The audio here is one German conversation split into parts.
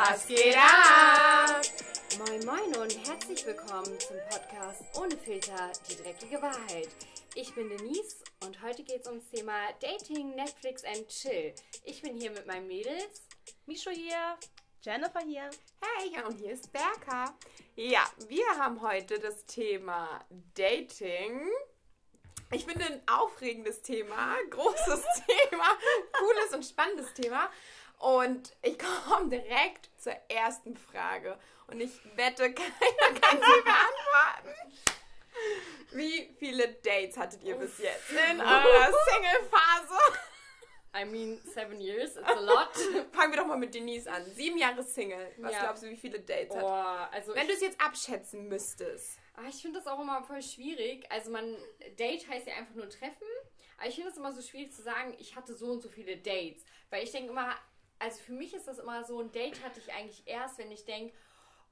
Was geht ab? Moin Moin und herzlich willkommen zum Podcast Ohne Filter, die dreckige Wahrheit. Ich bin Denise und heute geht es ums Thema Dating, Netflix and Chill. Ich bin hier mit meinen Mädels. Micho hier, Jennifer hier. Hey, und hier ist Berka. Ja, wir haben heute das Thema Dating. Ich finde ein aufregendes Thema, großes Thema, cooles und spannendes Thema. Und ich komme direkt zur ersten Frage. Und ich wette, keiner kann sie beantworten. Wie viele Dates hattet ihr bis jetzt in eurer Single-Phase? I mean, seven years, it's a lot. Fangen wir doch mal mit Denise an. Sieben Jahre Single. Was Ja. glaubst du, wie viele Dates hat? Boah, also Wenn du es jetzt abschätzen müsstest. ah, ich finde das auch immer voll schwierig. Also man, Date heißt ja einfach nur treffen. Aber ich finde es immer so schwierig zu sagen, ich hatte so und so viele Dates. Weil ich denke immer, also für mich ist das immer so, ein Date hatte ich eigentlich erst, wenn ich denke,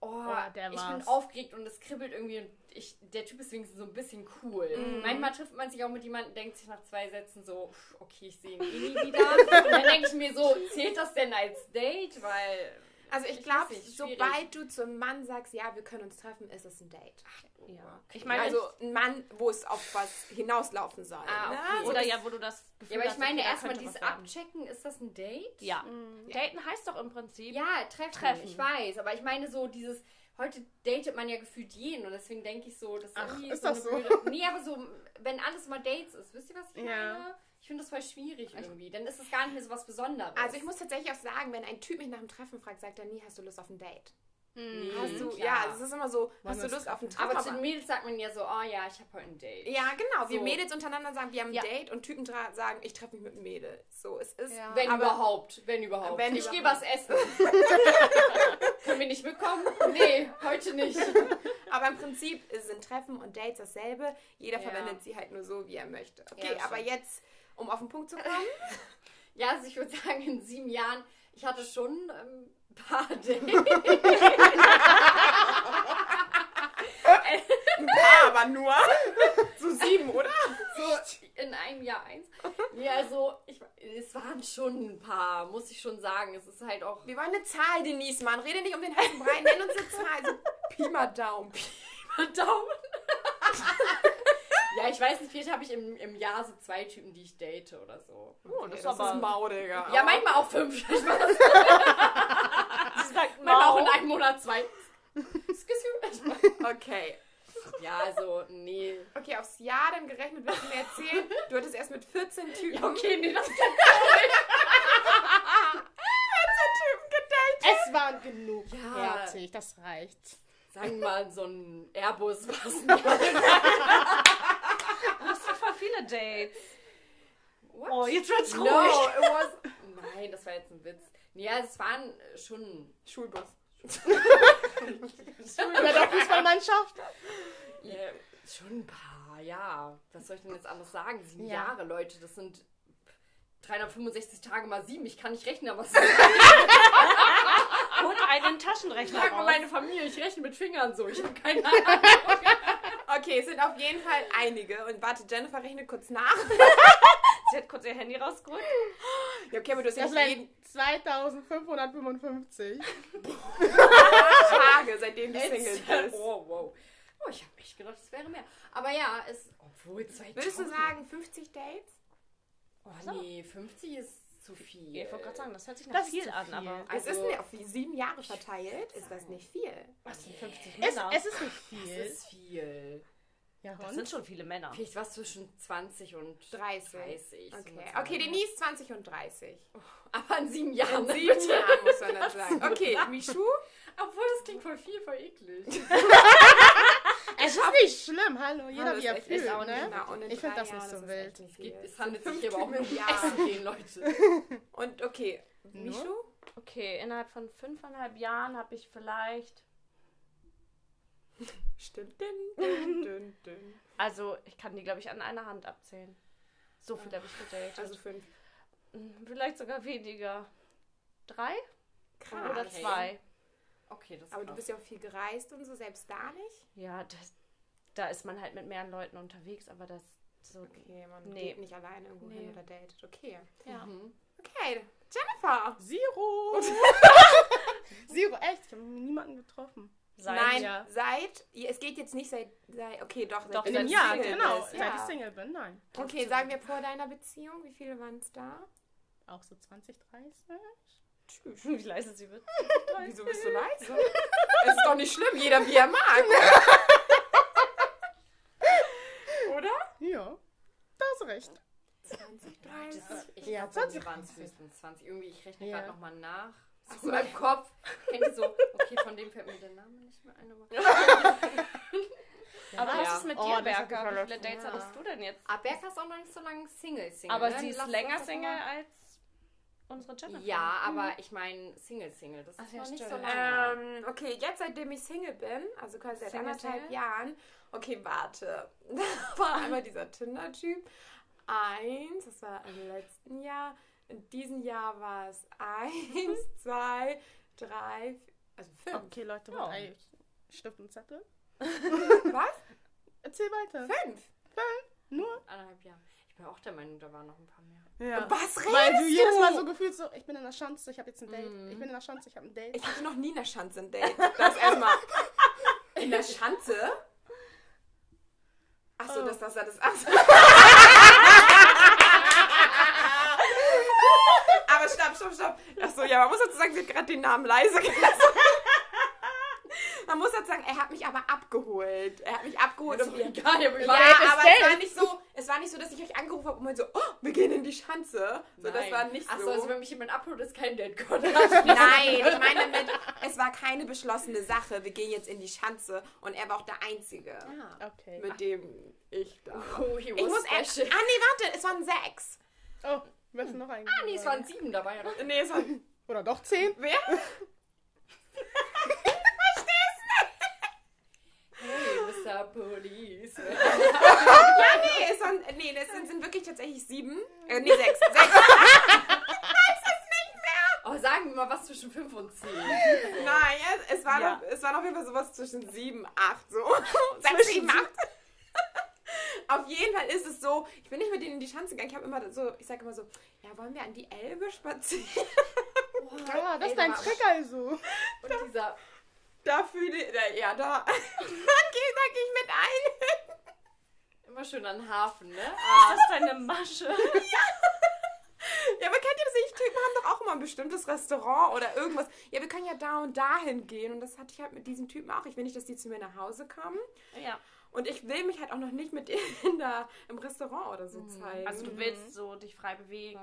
oh, der ich bin aufgeregt und es kribbelt irgendwie und ich, der Typ ist wenigstens so ein bisschen cool. Manchmal trifft man sich auch mit jemandem, denkt sich nach zwei Sätzen so, okay, ich sehe ihn eh nie wieder. und dann denke ich mir so, zählt das denn als Date? Weil, Also ich Ich glaube, sobald du zum Mann sagst, ja, wir können uns treffen, ist es ein Date. Ja. Ich meine, also ein Mann, wo es auf was hinauslaufen soll. Ah, ne? okay. So oder das- ja, wo du das Gefühl ja, aber ich hast, meine okay, erstmal dieses. Abchecken, ist das ein Date? Ja. Daten heißt doch im Prinzip. Ja, treffen, Treffen. ich weiß. Aber ich meine so dieses, heute datet man ja gefühlt jeden und deswegen denke ich so, das ist Ach, ist so das eine so? blöde... Nee, aber so, wenn alles mal Dates ist, wisst ihr, was ich Ja. meine? Ich finde das voll schwierig irgendwie. Dann ist es gar nicht mehr so was Besonderes. Also ich muss tatsächlich auch sagen, wenn ein Typ mich nach dem Treffen fragt, sagt er nie, hast du Lust auf ein Date? Nee, Hast du, klar. ja, also es ist immer so, hast wir du Lust auf ein Treffen? Aber zu den Mädels sagt man ja so, oh ja, ich habe heute ein Date. ja, genau. Wir So. Mädels untereinander sagen, wir haben ein Ja. Date und Typen sagen, ich treffe mich mit einem Mädel. So, es ist. Ja. Wenn aber, überhaupt, wenn überhaupt. Wenn ich gehe was essen. Können wir nicht mitkommen? Nee, heute nicht. aber im Prinzip sind Treffen und Dates dasselbe. Jeder Ja. verwendet sie halt nur so, wie er möchte. Okay, aber jetzt, um auf den Punkt zu kommen. Ja, also ich würde sagen, in sieben Jahren, ich hatte schon ähm, ein paar Dates. Ein paar aber nur. So sieben, oder? so in einem Jahr eins. Nee, also ich, es waren schon ein paar, muss ich schon sagen. Es ist halt auch Wir wollen eine Zahl, Denise, Mann. Rede nicht um den heißen Brei. Nenn uns eine Zahl. So Pi mal Daumen. Daumen. Ja, ich weiß nicht, vielleicht habe ich im, im Jahr so zwei Typen, die ich date oder so. Oh, Okay, das, das ist aber. ist mau, Digga. Ja, manchmal auch fünf. Ich weiß, manchmal auch in einem Monat zwei. Okay. Ja, also, nee. Okay, aufs Jahr dann gerechnet, willst du mir erzählen? Du hattest erst mit 14 Typen, Ja, okay, nee, das 14 Typen gedatet. Es waren genug. Ja. Fertig, das reicht. Sagen wir mal, so ein Airbus war es Du hast doch voll viele Dates. What? Oh, jetzt wird's No, ruhig. it was. Nein, das war jetzt ein Witz. Also es waren schon. Schulbus. Bei der Fußballmannschaft? Ja, schon ein paar, ja. Was soll ich denn jetzt anders sagen? Sieben Ja. Jahre, Leute, das sind 365 Tage mal sieben. Ich kann nicht rechnen, aber es Holt einen Taschenrechner Frag mal meine Familie, ich rechne mit Fingern so. Ich habe keine Ahnung. Okay, es sind auf jeden Fall einige. Und warte, Jennifer rechnet kurz nach. Sie hat kurz ihr Handy rausgeholt. Ja, okay, aber du hast Das ja jeden wären 2555. Tage, seitdem du Single bist. Oh, wow. Oh, ich habe echt gedacht, es wäre mehr. Aber ja, es. Obwohl, 2000. Würdest du sagen 50 Dates? Oh, nee, 50 ist zu viel. Ja, ich wollte gerade sagen, das hört sich nach Das viel an, viel. aber. Es Also- ist nicht auf sieben Jahre verteilt, ist das nicht viel. Was sind 50 Es, Männer? es ist nicht viel. ist viel. Ja, das und? sind schon viele Männer. Vielleicht was zwischen 20 und 30. 30. so Okay, okay Denise 20 und 30. Aber in sieben Jahren. In sieben bitte. Jahren muss man das sagen. Okay, Michu? Obwohl, das klingt voll viel, voll eklig. Es ist nicht schlimm, hallo, jeder Hallo, wie er fühlt, auch ne? Genau, Ich find drei das nicht so wild. nicht Es, gibt, viel. es handelt sich hier aber auch um. Essen gehen, Leute. Und okay, Michu? Okay, innerhalb von fünfeinhalb Jahren habe ich vielleicht. Stimmt. Dün, dün, dün, dün. Also, ich kann die, glaube ich, an einer Hand abzählen. So viel habe ich gedatet. Also fünf. Mm, vielleicht sogar weniger. Drei Krass. oder zwei. Okay, das ist Aber du krass. bist ja auch viel gereist und so, selbst da nicht? Ja, das, da ist man halt mit mehreren Leuten unterwegs, aber das so. Okay, man Nee. geht nicht alleine irgendwo hin Nee. oder datet. Okay. Ja. Mhm. Okay, Jennifer. Zero! Zero, echt? Ich habe niemanden getroffen. Seit Nein, ja. seit. Es geht jetzt nicht seit. seit okay, doch. Doch, seit In seit Jahr, Single genau. bist, Seit ja. ich Single bin, nein. Okay, sagen wir vor deiner Beziehung. Wie viele waren es da? Auch so 20, 30? Tschüss. Wie leise sie wird. Wieso bist du leise? Es ist doch nicht schlimm, jeder wie er mag. Oder? Ja, da hast du recht. 20, 30. Ich Ja, glaube, bei 20. mir waren es höchstens 20. Irgendwie, ich rechne Ja. gerade nochmal nach. So so. in meinem Kopf. Denke so, okay, von dem fällt mir der Name nicht mehr ein. Aber Ja. was ist mit Oh, dir, Berka? Wie viele. Dates Ja. hattest du denn jetzt? Aber Berka ist auch noch nicht so lange Single, Single. Aber ne? sie ist Lass länger Single mal- als unsere Jennifer. Ja, aber ich meine Single, Single. Das ist Ach ja, noch nicht so stimmt. lange. Ähm, okay, jetzt seitdem ich Single bin, also quasi seit Single, anderthalb Single? Jahren. Okay, warte. Da war einmal dieser Tinder-Typ. Eins, das war im letzten Jahr. In diesem Jahr war es eins, zwei, drei, vier, also fünf. Okay, Leute, Ja. ey, Stift und Zettel. Was? Erzähl weiter. Fünf? Nur? Anderthalb Jahre. Ich bin auch der Meinung, da waren noch ein paar mehr. Ja. Was redest Weil du du? jedes Mal so gefühlt so, ich bin in der Schanze, ich habe jetzt ein Date. Mhm. Ich bin in der Schanze, ich habe ein Date. Ich hatte noch nie in der Schanze ein Date. Das erstmal. In der Schanze? Achso, Oh. das, das, das, ach so. Aber stopp, stopp, stopp. Achso, ja, man muss dazu sagen, sie hat gerade den Namen leise gelassen. Man muss dazu sagen, er hat mich aber abgeholt. Er hat mich abgeholt. Ist und egal, ja, war aber es war nicht so, es war nicht so, dass ich euch angerufen habe und meinte so, oh, wir gehen in die Schanze. So, das war nicht Achso, so. also wenn mich jemand abholt, ist kein Gott. Nein, ich meine damit, es war keine beschlossene Sache. Wir gehen jetzt in die Schanze und er war auch der Einzige, Ja. Okay. mit dem ich da. Oh, he Ich muss echt. Ah, nee, warte, es waren sechs. Oh, wer ist noch ein? Ah, nee, es waren sieben dabei, oder? Nee, es waren. Oder doch zehn? Wer? Hey, Mr. Police. Ja, nee, es waren. Nee, das sind, sind wirklich tatsächlich sieben. Äh, nee, sechs. Sechs. Oh, sagen wir mal was zwischen fünf und zehn. Nein, es, es, war Ja. noch, es war auf jeden Fall sowas zwischen sieben, acht, so. Sechs, sieben, acht. Auf jeden Fall ist es so, ich bin nicht mit denen in die Schanze gegangen. Ich habe immer so, ich sage immer so, ja, wollen wir an die Elbe spazieren? Ah, das Ey, ist dein Trick also. Und dieser, Da fühle ich, ja, da, da gehe da geh ich mit ein. immer schön an den Hafen, ne? Das ist deine Masche. Ja, aber kennt ihr das nicht? Typen haben doch auch immer ein bestimmtes Restaurant oder irgendwas. Ja, wir können ja da und dahin gehen. Und das hatte ich halt mit diesem Typen auch. Ich will nicht, dass die zu mir nach Hause kamen. Ja. Und ich will mich halt auch noch nicht mit denen da im Restaurant oder so zeigen. Also du willst so dich frei bewegen,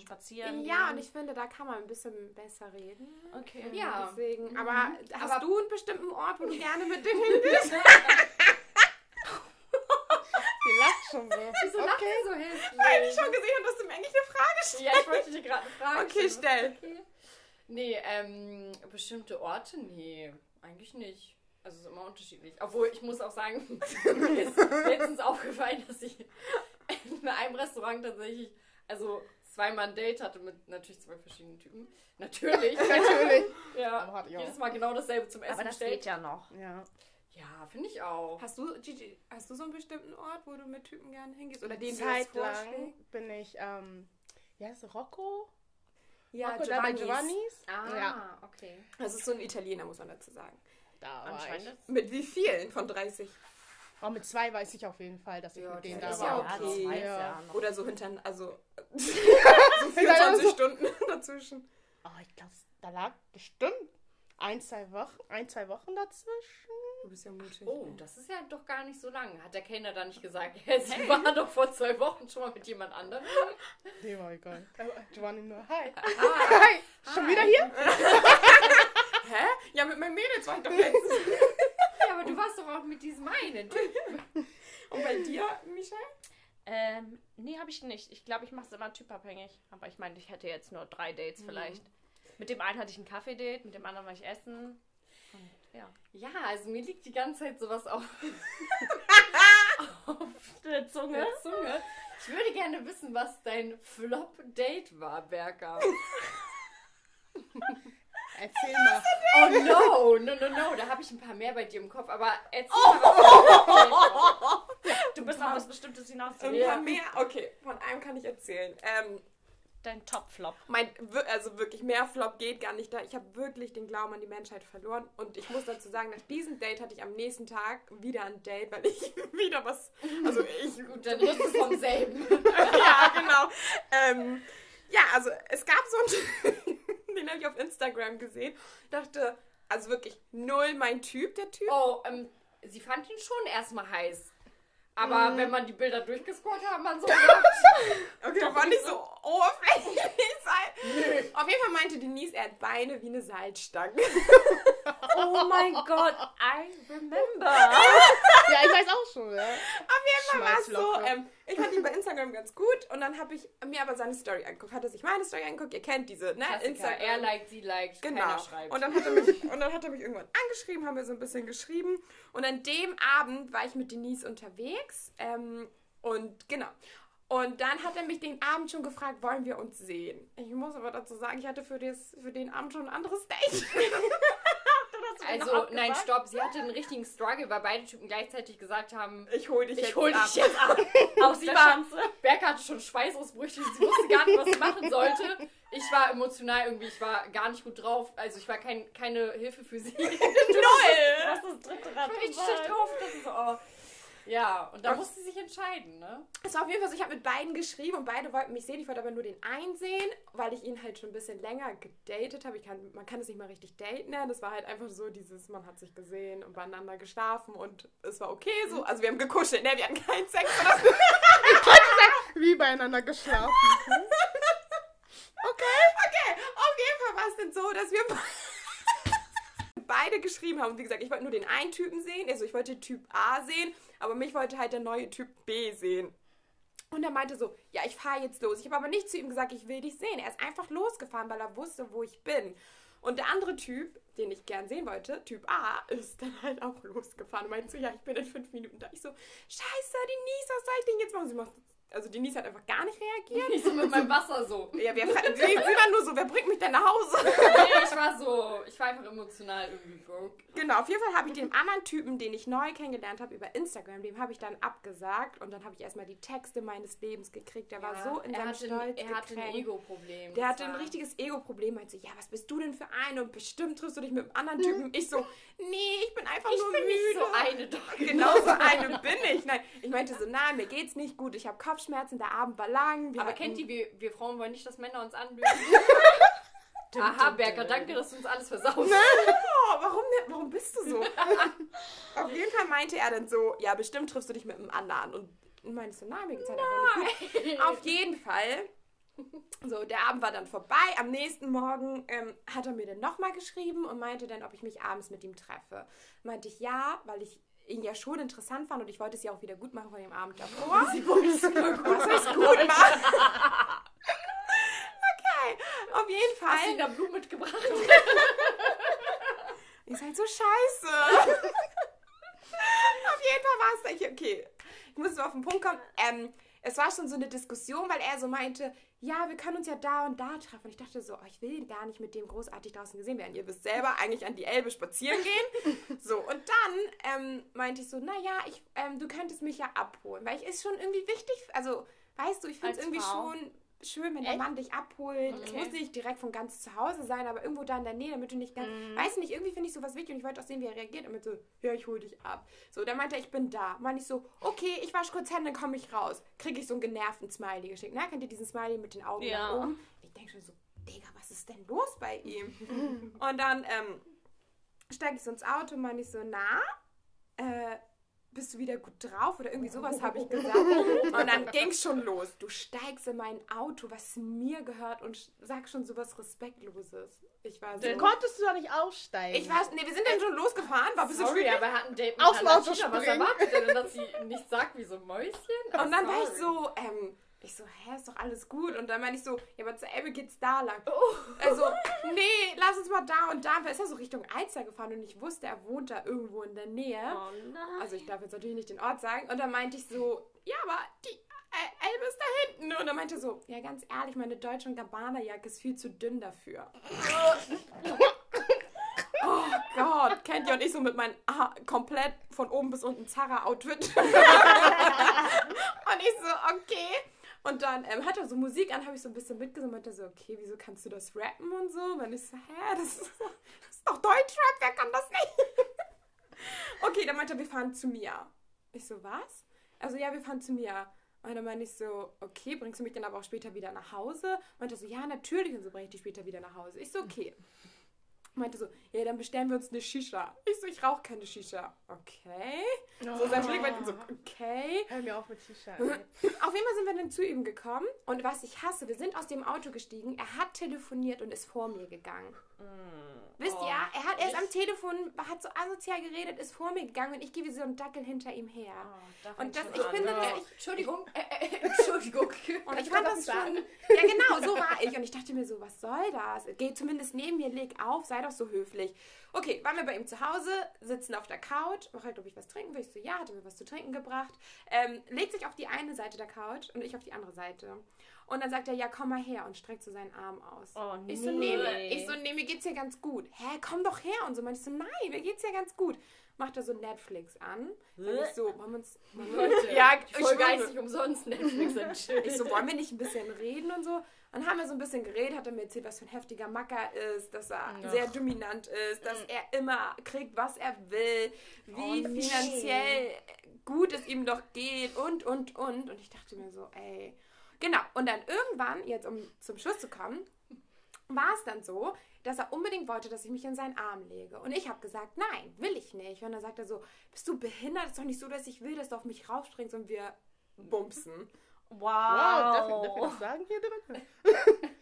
spazieren ja, gehen. und ich finde, da kann man ein bisschen besser reden. Okay. Ja. Deswegen, aber hast Aber- du einen bestimmten Ort, wo du gerne mit denen hingehst? Die lacht schon so. Wieso lacht sie so hässlich? Weil ich schon gesehen habe, dass du mir eigentlich eine Frage stellst. Ja, ich wollte dir gerade eine Frage Okay, stellen. stell. Okay. Nee, ähm, bestimmte Orte? Nee, eigentlich nicht. Also es ist immer unterschiedlich. Obwohl, ich muss auch sagen, mir ist letztens aufgefallen, dass ich in einem Restaurant tatsächlich, also zweimal ein Date hatte mit natürlich zwei verschiedenen Typen. Natürlich. Natürlich. ja. Jedes Mal genau dasselbe zum Essen Aber das geht ja noch. Ja. Ja, finde ich auch. Hast du, Gigi, hast du so einen bestimmten Ort, wo du mit Typen gerne hingehst? Oder den jetzt Zeit lang bin ich, ähm, ja, ist Rocco? Ja, Rocco da bei Giovanni's. Giovanni's? Ah, Ja. okay. Das ist so ein Italiener, muss man dazu sagen. Da war. Mit wie vielen von 30? Oh, mit zwei weiß ich auf jeden Fall, dass ich Ja, mit denen da ist war. ja Ja, okay. zwei ist Ja. Oder so hinter, also so Ja, 24 so. Stunden dazwischen. Oh, ich glaube, da lag bestimmt ein, zwei Wochen, ein, zwei Wochen dazwischen. Du bist ja mutig. Oh, das ist ja doch gar nicht so lang. Hat der Kellner da nicht gesagt, hey, sie war doch vor zwei Wochen schon mal mit jemand anderem? Nee, war egal. Giovanni nur, hi. Ah, Hi, schon wieder hier? Hä? Ja, mit meinem Mädels war ich doch letztens. ja, aber du warst doch auch mit diesem einen Typen. Und bei dir, Michelle? Ähm, nee, habe ich nicht. Ich glaube, ich mache es immer typabhängig. Aber ich meine, ich hätte jetzt nur drei Dates vielleicht. Mit dem einen hatte ich ein Kaffee-Date, mit dem anderen war ich essen. Und ja. Ja, also mir liegt die ganze Zeit sowas auf Der Zunge. der Zunge. Ich würde gerne wissen, was dein Flop-Date war, Berger. Erzähl mal. Oh no, no, no, no. Da habe ich ein paar mehr bei dir im Kopf. Aber erzähl mal, was war. Du bist auf was Bestimmtes hinaus. Ein Ja. paar mehr? Okay, von einem kann ich erzählen. Ähm, dein Top-Flop? Mein, also wirklich, mehr Flop geht gar nicht da. Ich habe wirklich den Glauben an die Menschheit verloren. Und ich muss dazu sagen, nach diesem Date hatte ich am nächsten Tag wieder ein Date, weil ich wieder was. Also ich. Gut, dann ist es vom selben. ja, genau. Ähm, ja, also es gab so einen. Den habe ich auf Instagram gesehen. Dachte, also wirklich null mein Typ, der Typ. Oh, ähm, sie fand ihn schon erstmal heiß. Aber Mhm. wenn man die Bilder durchgescrollt hat, hat man so gedacht, Okay, Doch, nicht nicht so oberflächlich sein. Auf jeden Fall meinte Denise, er hat Beine wie eine Salzstange. Oh mein Gott, I remember. Ja, ich weiß auch schon, ja. Auf jeden Fall war es so, ähm, ich fand ihn bei Instagram ganz gut und dann habe ich mir aber seine Story angeguckt. Hat er sich meine Story angeguckt? Ihr kennt diese, ne? Klassiker, er liked, sie liked, Genau. keiner schreibt. Und dann, hat er mich, und dann hat er mich irgendwann angeschrieben, haben wir so ein bisschen geschrieben. Und an dem Abend war ich mit Denise unterwegs. Ähm, und genau. Und dann hat er mich den Abend schon gefragt, wollen wir uns sehen? Ich muss aber dazu sagen, ich hatte für, das, für den Abend schon ein anderes Date. also, nein, stopp, sie hatte einen richtigen Struggle, weil beide Typen gleichzeitig gesagt haben, Ich hol dich ich jetzt hol ab. dich jetzt ab. Aus Sie war. Berke hatte schon Schweißausbrüche, sie wusste gar nicht, was sie machen sollte. Ich war emotional irgendwie, ich war gar nicht gut drauf, also ich war kein, keine Hilfe für sie. Null. Das ist das dritte Rad. Ich war richtig schlecht drauf. Das ist so, oh. Ja, und da musste sie sich entscheiden, ne? Es war auf jeden Fall so, ich habe mit beiden geschrieben und beide wollten mich sehen. Ich wollte aber nur den einen sehen, weil ich ihn halt schon ein bisschen länger gedatet habe. Ich kann, man kann es nicht mal richtig daten nennen. Das war halt einfach so dieses, man hat sich gesehen und beieinander geschlafen und es war okay so. Also wir haben gekuschelt, ne? Wir hatten keinen Sex. Oder Wie beieinander geschlafen. Okay, auf jeden Fall war es denn so, dass wir beide geschrieben haben. Wie gesagt, ich wollte nur den einen Typen sehen. Also ich wollte Typ A sehen, aber mich wollte halt der neue Typ B sehen. Und er meinte so, ja, ich fahre jetzt los. Ich habe aber nicht zu ihm gesagt, ich will dich sehen. Er ist einfach losgefahren, weil er wusste, wo ich bin. Und der andere Typ, den ich gern sehen wollte, Typ A, ist dann halt auch losgefahren und meinte so, ja, ich bin in fünf Minuten da. Ich so, scheiße, Denise, was soll ich denn jetzt machen? Sie macht, also Denise hat einfach gar nicht reagiert. Ich so mit meinem Wasser so. Ja, wer, sie, sie war nur so, wer bringt mich denn nach Hause? Nee, ich war so, ich war einfach emotional irgendwie broke. Genau, auf jeden Fall habe ich dem anderen Typen, den ich neu kennengelernt habe über Instagram, dem habe ich dann abgesagt und dann habe ich erstmal die Texte meines Lebens gekriegt. Der war Ja, so in er seinem Stolz Er hatte ein. Ego-Problem. Der hatte ein richtiges Ego-Problem. Meinte so, ja, was bist du denn für eine? Und bestimmt triffst du dich mit einem anderen Typen. Ich so, nee, ich bin einfach Ich nur bin müde. nicht so eine doch. Genau so eine bin ich. Nein, ich meinte so, nein, mir geht's nicht gut. Ich habe Kopfschmerzen, der Abend war lang. Wir Aber hatten- kennt ihr, wir, wir Frauen wollen nicht, dass Männer uns anlügen. Aha, Berker, danke, dass du uns alles versaust. Oh, warum, denn- warum bist du so? Auf jeden Fall meinte er dann so, ja, bestimmt triffst du dich mit einem anderen. Und meinte so, nein, mir geht's halt einfach nicht gut. Auf jeden Fall. So, der Abend war dann vorbei. Am nächsten Morgen ähm, hat er mir dann nochmal geschrieben und meinte dann, ob ich mich abends mit ihm treffe. Meinte ich ja, weil ich ja schon interessant fand und ich wollte es ja auch wieder gut machen von dem Abend davor. Sie wollte es nur gut. Machen? okay, auf jeden Fall. Hast du da Blumen mitgebracht? Ihr seid so scheiße. auf jeden Fall war es okay, ich muss mal auf den Punkt kommen. Ähm, es war schon so eine Diskussion, weil er so meinte, ja, wir können uns ja da und da treffen. Und ich dachte so, oh, ich will gar nicht mit dem großartig draußen gesehen werden. Ihr wisst selber, eigentlich an die Elbe spazieren gehen. So, und dann ähm, meinte ich so, naja, ich, ähm, du könntest mich ja abholen. Weil ich ist schon irgendwie wichtig, also, weißt du, ich finde es irgendwie Frau? schon schön, wenn der Echt? Mann dich abholt. Es Okay. muss nicht direkt von ganz zu Hause sein, aber irgendwo da in der Nähe, damit du nicht ganz, weiß nicht, irgendwie finde ich sowas wichtig und ich wollte auch sehen, wie er reagiert. Und mit so, ja, ich hole dich ab. So, dann meinte er, ich bin da. Meinte ich so, okay, ich wasche kurz Hände, dann komme ich raus. Kriege ich so einen genervten Smiley geschickt. Na, kennt ihr diesen Smiley mit den Augen Ja. nach oben? Ich denke schon so, Digga, was ist denn los bei ihm? und dann ähm, steige ich so ins Auto und meine ich so, na, äh, bist du wieder gut drauf oder irgendwie sowas habe ich gesagt. Und dann ging es schon los. Du steigst in mein Auto, was mir gehört und sch- sag schon sowas Respektloses. Ich war so. Dann konntest du doch nicht aussteigen. Ich war, nee, wir sind dann schon losgefahren, war ein bisschen Sorry, aber er hat ein Date mit Auto Valentina. Was erwartet er denn, dass sie nicht sagt wie so ein Mäuschen? Und dann war ich so, ähm, ich so, hä, ist doch alles gut. Und dann meine ich so, ja, aber zur Elbe geht's da lang. Oh. Also, nee, lass uns mal da und da. Weil ist ja so Richtung Alster gefahren und ich wusste, er wohnt da irgendwo in der Nähe. Oh nein. Also ich darf jetzt natürlich nicht den Ort sagen. Und dann meinte ich so, ja, aber die äh, Elbe ist da hinten. Und dann meinte er so, ja, ganz ehrlich, meine Deutsche- und Gabbana-Jacke ist viel zu dünn dafür. oh Gott, kennt ihr und ich so mit meinem ah, komplett von oben bis unten Zara-Outfit. und ich so, okay. Und dann ähm, hat er so Musik an, habe ich so ein bisschen mitgesungen. Meinte so, okay, wieso kannst du das rappen und so? Und ich so, hä, das ist, das ist doch Deutschrap, wer kann das nicht? okay, dann meinte er, wir fahren zu mir. Ich so, was? Also, ja, wir fahren zu mir. Und dann meinte ich so, okay, bringst du mich dann aber auch später wieder nach Hause? Meinte er so, ja, natürlich. Und so bringe ich dich später wieder nach Hause. Ich so, okay. Meinte so, ja, dann bestellen wir uns eine Shisha. Ich so, ich rauche keine Shisha. Okay. So, sein Blick meinte so, okay. Hör mir auf mit Shisha. Auf jeden Fall sind wir dann zu ihm gekommen. Und was ich hasse, wir sind aus dem Auto gestiegen. Er hat telefoniert und ist vor mir gegangen. Wisst ihr, er hat erst am Telefon, hat so asozial geredet, ist vor mir gegangen und ich gehe wie so ein Dackel hinter ihm her. und das, ich finde, Ja. ich, Entschuldigung, äh, äh, Entschuldigung. und ich fand das schon. Ja, genau, so war ich. Und ich dachte mir so, was soll das? Geh zumindest neben mir, leg auf, sei doch so höflich. Okay, waren wir bei ihm zu Hause, sitzen auf der Couch, auch halt, ob ich was trinken will. Ich so, ja, hat er mir was zu trinken gebracht. Ähm, legt sich auf die eine Seite der Couch und ich auf die andere Seite. Und dann sagt er, ja, komm mal her und streckt so seinen Arm aus. Oh, Ich so, nee, mir- ich so, nee, mir geht's hier ganz gut. Hä, komm doch her. Und so meinte ich so, nein, mir geht's hier ganz gut. Macht er so Netflix an. Sag ich so, wollen wir uns... Leute, ja, ich voll geistig umsonst Netflix und chill. Ich so, wollen wir nicht ein bisschen reden und so? Dann haben wir so ein bisschen geredet, hat er mir erzählt, was für ein heftiger Macker ist, dass er Ja. sehr dominant ist, dass er immer kriegt, was er will, wie Oh, nee. finanziell gut es ihm doch geht und, und, und. Und ich dachte mir so, ey. Genau. Und dann irgendwann, jetzt um zum Schluss zu kommen, war es dann so, dass er unbedingt wollte, dass ich mich in seinen Arm lege. Und ich habe gesagt, nein, will ich nicht. Und dann sagt er so, bist du behindert? Ist doch nicht so, dass ich will, dass du auf mich raufspringst und wir bumsen. Wow. Wow, darf ich, das sagen hier drin?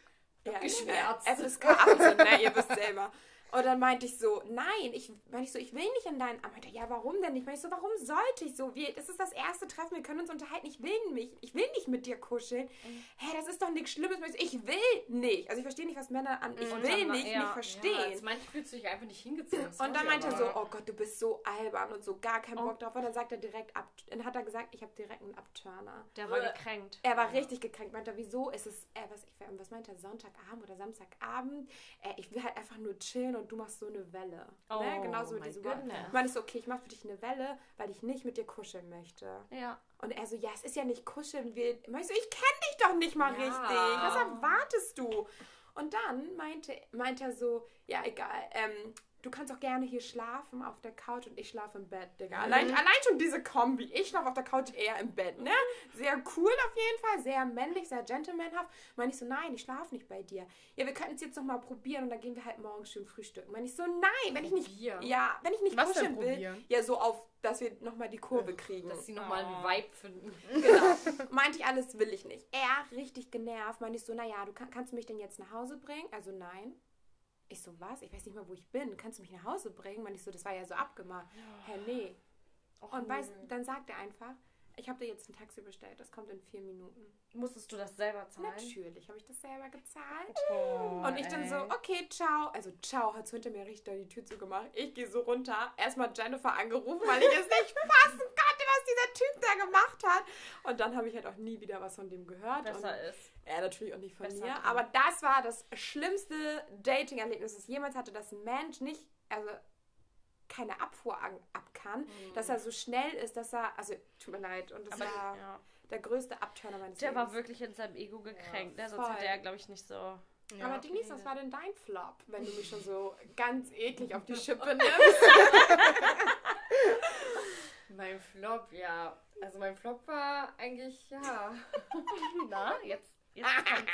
Ja, Geschwärzt. FSK 18, ne? Ihr wisst selber. Und dann meinte ich so, nein, ich, meinte ich so, ich will nicht in deinen Arm. Meinte, er, ja, warum denn nicht? Meinte ich so, warum sollte ich so? Wir, das ist das erste Treffen, wir können uns unterhalten. Ich will nicht, ich will nicht mit dir kuscheln. Hä, das ist doch nichts Schlimmes. Meinte Ich will nicht. Also ich verstehe nicht, was Männer an ich Und will dann- nicht, ja. nicht Ja, verstehen. als manche fühlst du dich einfach nicht hingezogen. Und dann meinte er so, oh Gott, du bist so albern und so gar keinen Bock drauf. Und dann sagt er direkt ab, dann hat er gesagt, ich habe direkt einen Abturner. Der war gekränkt. Er war richtig gekränkt, meinte er, wieso ist es, äh, was, ich, was meint er, Sonntagabend oder Samstagabend? Äh, ich will halt einfach nur chillen und du machst so eine Welle. Oh, ne? Genauso mit diesem goodness. Wort. Meinte ich so, okay, ich mache für dich eine Welle, weil ich nicht mit dir kuscheln möchte. Ja. Und er so, ja, es ist ja nicht kuscheln. Wir, ich so, ich kenne dich doch nicht mal Ja. richtig. Was erwartest du? Und dann meinte, meinte er so, ja, egal, ähm, du kannst auch gerne hier schlafen auf der Couch und ich schlafe im Bett, Digga. Allein, allein schon diese Kombi. Ich schlafe auf der Couch, eher im Bett, ne? Sehr cool auf jeden Fall, sehr männlich, sehr gentlemanhaft. Meine ich so, nein, ich schlafe nicht bei dir. Ja, wir könnten es jetzt noch mal probieren und dann gehen wir halt morgen schön frühstücken. Meine ich so, nein, wenn ich nicht, Probieren? ja, wenn ich nicht Was kuscheln will, ja, so auf, dass wir noch mal die Kurve kriegen. Dass sie nochmal einen Oh. Vibe finden. Genau. Meinte ich, alles will ich nicht. Er richtig genervt. Meinte ich so, naja, du kann, kannst du mich denn jetzt nach Hause bringen? Also nein. Ich so, was? Ich weiß nicht mal, wo ich bin. Kannst du mich nach Hause bringen? Meinte ich so, das war ja so abgemacht. Hä, nee. Und weißt, dann sagt er einfach, ich habe dir jetzt ein Taxi bestellt. Das kommt in vier Minuten. Musstest du das selber zahlen? Natürlich habe ich das selber gezahlt. Oh, Und ich dann so, okay, ciao. Also, ciao, hat so hinter mir richtig die Tür zugemacht. Ich gehe so runter. Erstmal Jennifer angerufen, weil ich es nicht fassen konnte, was dieser Typ da gemacht hat. Und dann habe ich halt auch nie wieder was von dem gehört. Besser und ist. er natürlich auch nicht von Besser mir. dran. Aber das war das schlimmste Dating-Erlebnis, das ich jemals hatte, dass ein Mensch nicht, also keine Abfuhr ab kann, dass er so schnell ist, dass er, also tut mir leid, und das Aber war ja. der größte Abturner meines Der war Lebens. wirklich in seinem Ego gekränkt. Ja, ne? Sonst hätte er, glaube ich, nicht so. Ja. Aber Denise, was war denn dein Flop, wenn du mich schon so ganz eklig auf die Schippe nimmst? Mein Flop, ja. Also mein Flop war eigentlich, ja. Na, jetzt. jetzt kommt's.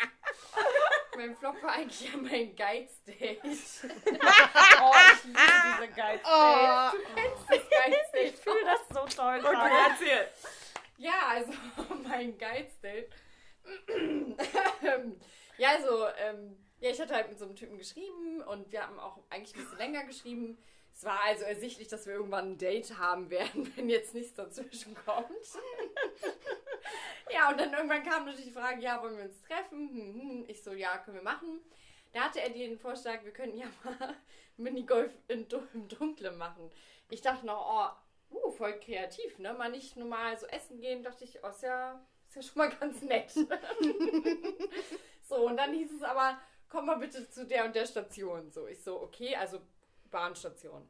Mein Flop war eigentlich ja mein Guide-Date. oh, ich liebe diese Geiz. Oh, Das Guide-Date. Ich fühle das so toll Okay, gerade. erzähl. Ja, also mein Guide-Date. ja, also, ähm, ja, ich hatte halt mit so einem Typen geschrieben und wir haben auch eigentlich ein bisschen länger geschrieben. Es war also ersichtlich, dass wir irgendwann ein Date haben werden, wenn jetzt nichts dazwischen kommt. ja, und dann irgendwann kam natürlich die Frage, ja, wollen wir uns treffen? Hm, hm. Ich so, ja, können wir machen. Da hatte er den Vorschlag, wir könnten ja mal Minigolf im Dunklen machen. Ich dachte noch, oh, uh, voll kreativ, ne? Mal nicht normal so essen gehen, dachte ich, oh, ist ja, ist ja schon mal ganz nett. so, und dann hieß es aber, komm mal bitte zu der und der Station. So, ich so, okay, also Bahnstation.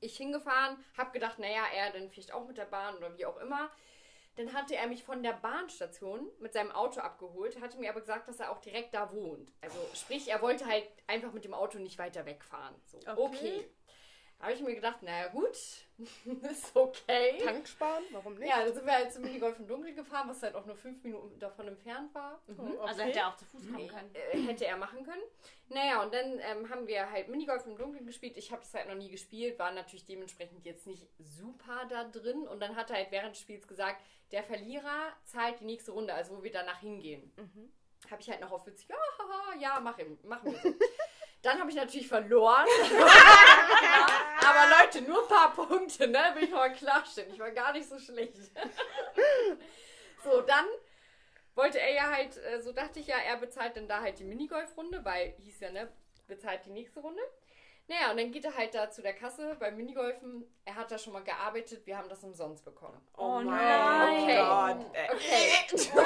Ich hingefahren, hab gedacht, naja, er dann vielleicht auch mit der Bahn oder wie auch immer. Dann hatte er mich von der Bahnstation mit seinem Auto abgeholt, hatte mir aber gesagt, dass er auch direkt da wohnt. Also sprich, er wollte halt einfach mit dem Auto nicht weiter wegfahren. So, okay. Okay. Habe ich mir gedacht, naja gut, ist okay. Tank sparen? Warum nicht? Ja, dann sind wir halt zum Minigolf im Dunkeln gefahren, was halt auch nur fünf Minuten davon entfernt war. Mhm. Also Okay. hätte er auch zu Fuß kommen können. Äh, hätte er machen können. Naja, und dann ähm, haben wir halt Minigolf im Dunkeln gespielt. Ich habe das halt noch nie gespielt, war natürlich dementsprechend jetzt nicht super da drin. Und dann hat er halt während des Spiels gesagt, der Verlierer zahlt die nächste Runde, also wo wir danach hingehen. Habe ich halt noch auf witzig, ja, haha, ja, mach ihm, machen wir so. Dann habe ich natürlich verloren. Aber Leute, nur ein paar Punkte, ne? Will ich mal klarstellen. Ich war gar nicht so schlecht. so, dann wollte er ja halt, äh, so dachte ich ja, er bezahlt dann da halt die Minigolf-Runde, weil hieß ja, ne, bezahlt die nächste Runde. Naja, und dann geht er halt da zu der Kasse beim Minigolfen. Er hat da schon mal gearbeitet, wir haben das umsonst bekommen. Oh, nein. Okay. Gott. Äh, Okay.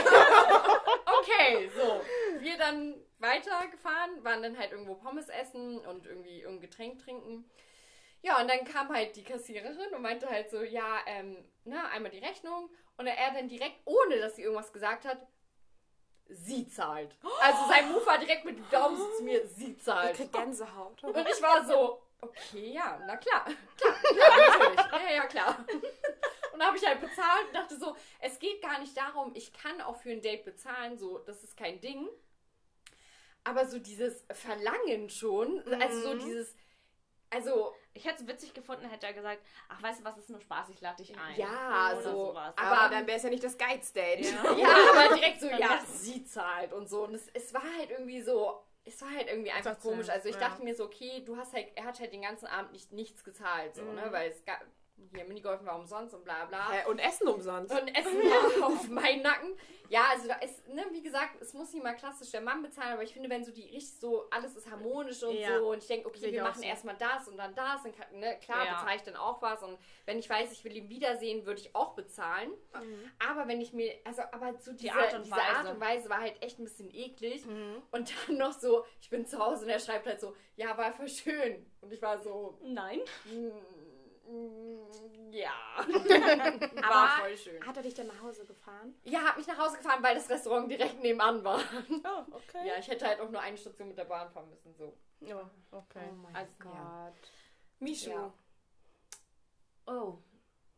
okay, so. Wir dann weitergefahren, waren dann halt irgendwo Pommes essen und irgendwie irgendein Getränk trinken. Ja, und dann kam halt die Kassiererin und meinte halt so, ja, ähm, na, einmal die Rechnung. Und er dann direkt, ohne dass sie irgendwas gesagt hat, sie zahlt. Also sein Move war direkt mit dem Daumen zu mir, sie Ich zahlt. krieg Gänsehaut. Und ich war so, okay, ja, na klar. Klar, klar, natürlich. Ja, ja, klar. Und da habe ich halt bezahlt und dachte so, es geht gar nicht darum, ich kann auch für ein Date bezahlen, so, das ist kein Ding. Aber so dieses Verlangen schon, also so dieses, also, Ich hätte es witzig gefunden, hätte er gesagt, ach, weißt du was, ist nur Spaß, ich lade dich ein. Ja, Oder so. sowas. Aber- Aber dann wäre es ja nicht das Geiz-Date. Ja. ja, aber direkt so, Dann ja, sie zahlt und so. Und es, es war halt irgendwie so, es war halt irgendwie einfach komisch. Also ich ja. dachte mir so, okay, du hast halt, er hat halt den ganzen Abend nicht, nichts gezahlt, so, ne, weil es gab, hier Minigolfen war umsonst und bla bla. Hä, Und Essen umsonst. Und Essen auf meinen Nacken. Ja, also da ist, ne, wie gesagt, es muss nicht mal klassisch der Mann bezahlen, aber ich finde, wenn so die richtig so, alles ist harmonisch und Ja. so und ich denke, okay, Sehe wir machen so. erstmal das und dann das, kann, ne, klar, Ja. bezahle ich dann auch was und wenn ich weiß, ich will ihn wiedersehen, würde ich auch bezahlen. Aber wenn ich mir, also, aber so diese, Art und diese Art Weise. und Weise war halt echt ein bisschen eklig. Und dann noch so, ich bin zu Hause und er schreibt halt so, ja, war voll schön. Und ich war so, Nein. mm, mm, ja. Aber war voll schön. hat er dich dann nach Hause gefahren? Ja, hab mich nach Hause gefahren, weil das Restaurant direkt nebenan war. Oh, okay. Ja, ich hätte halt auch nur eine Station mit der Bahn fahren müssen. So. Ja, okay. mein Also, Gott. Mishu. Ja. Oh.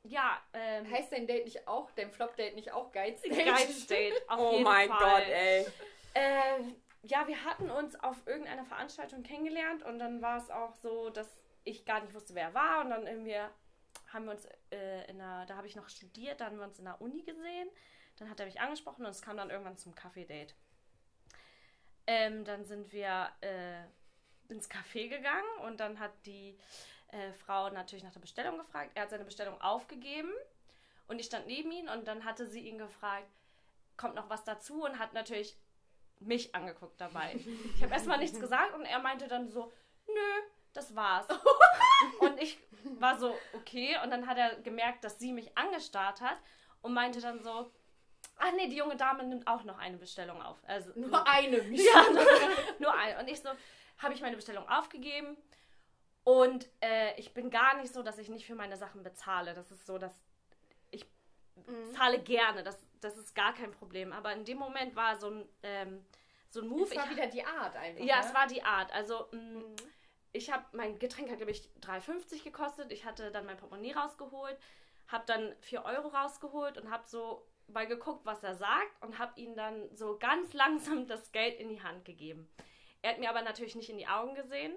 Ja, ähm. Heißt dein Date nicht auch, dein Flop-Date nicht auch Geiz-Date? Geizdate. Auf Oh jeden mein Fall. Gott, ey. Äh, ja, wir hatten uns auf irgendeiner Veranstaltung kennengelernt und dann war es auch so, dass ich gar nicht wusste, wer er war und dann irgendwie haben wir uns äh, in einer, da habe ich noch studiert, da haben wir uns in der Uni gesehen, dann hat er mich angesprochen und es kam dann irgendwann zum Kaffee-Date. Ähm, dann sind wir äh, ins Café gegangen und dann hat die äh, Frau natürlich nach der Bestellung gefragt. Er hat seine Bestellung aufgegeben und ich stand neben ihm und dann hatte sie ihn gefragt, kommt noch was dazu und hat natürlich mich angeguckt dabei. Ich habe erstmal nichts gesagt und er meinte dann so, nö, das war's. Und ich war so, okay. Und dann hat er gemerkt, dass sie mich angestarrt hat und meinte dann so, ach nee, die junge Dame nimmt auch noch eine Bestellung auf. Also Nur eine, ja, nur eine. Und ich so, habe ich meine Bestellung aufgegeben. Und äh, ich bin gar nicht so, dass ich nicht für meine Sachen bezahle. Das ist so, dass ich zahle gerne. Das, das ist gar kein Problem. Aber in dem Moment war so ein, ähm, so ein Move. Das war ich, wieder die Art einfach. ja, ne? es war die Art. Also, mh, ich habe, mein Getränk hat, glaube ich, 3,50 gekostet. Ich hatte dann mein Portemonnaie rausgeholt, habe dann 4 Euro rausgeholt und habe so mal geguckt, was er sagt und habe ihm dann so ganz langsam das Geld in die Hand gegeben. Er hat mir aber natürlich nicht in die Augen gesehen,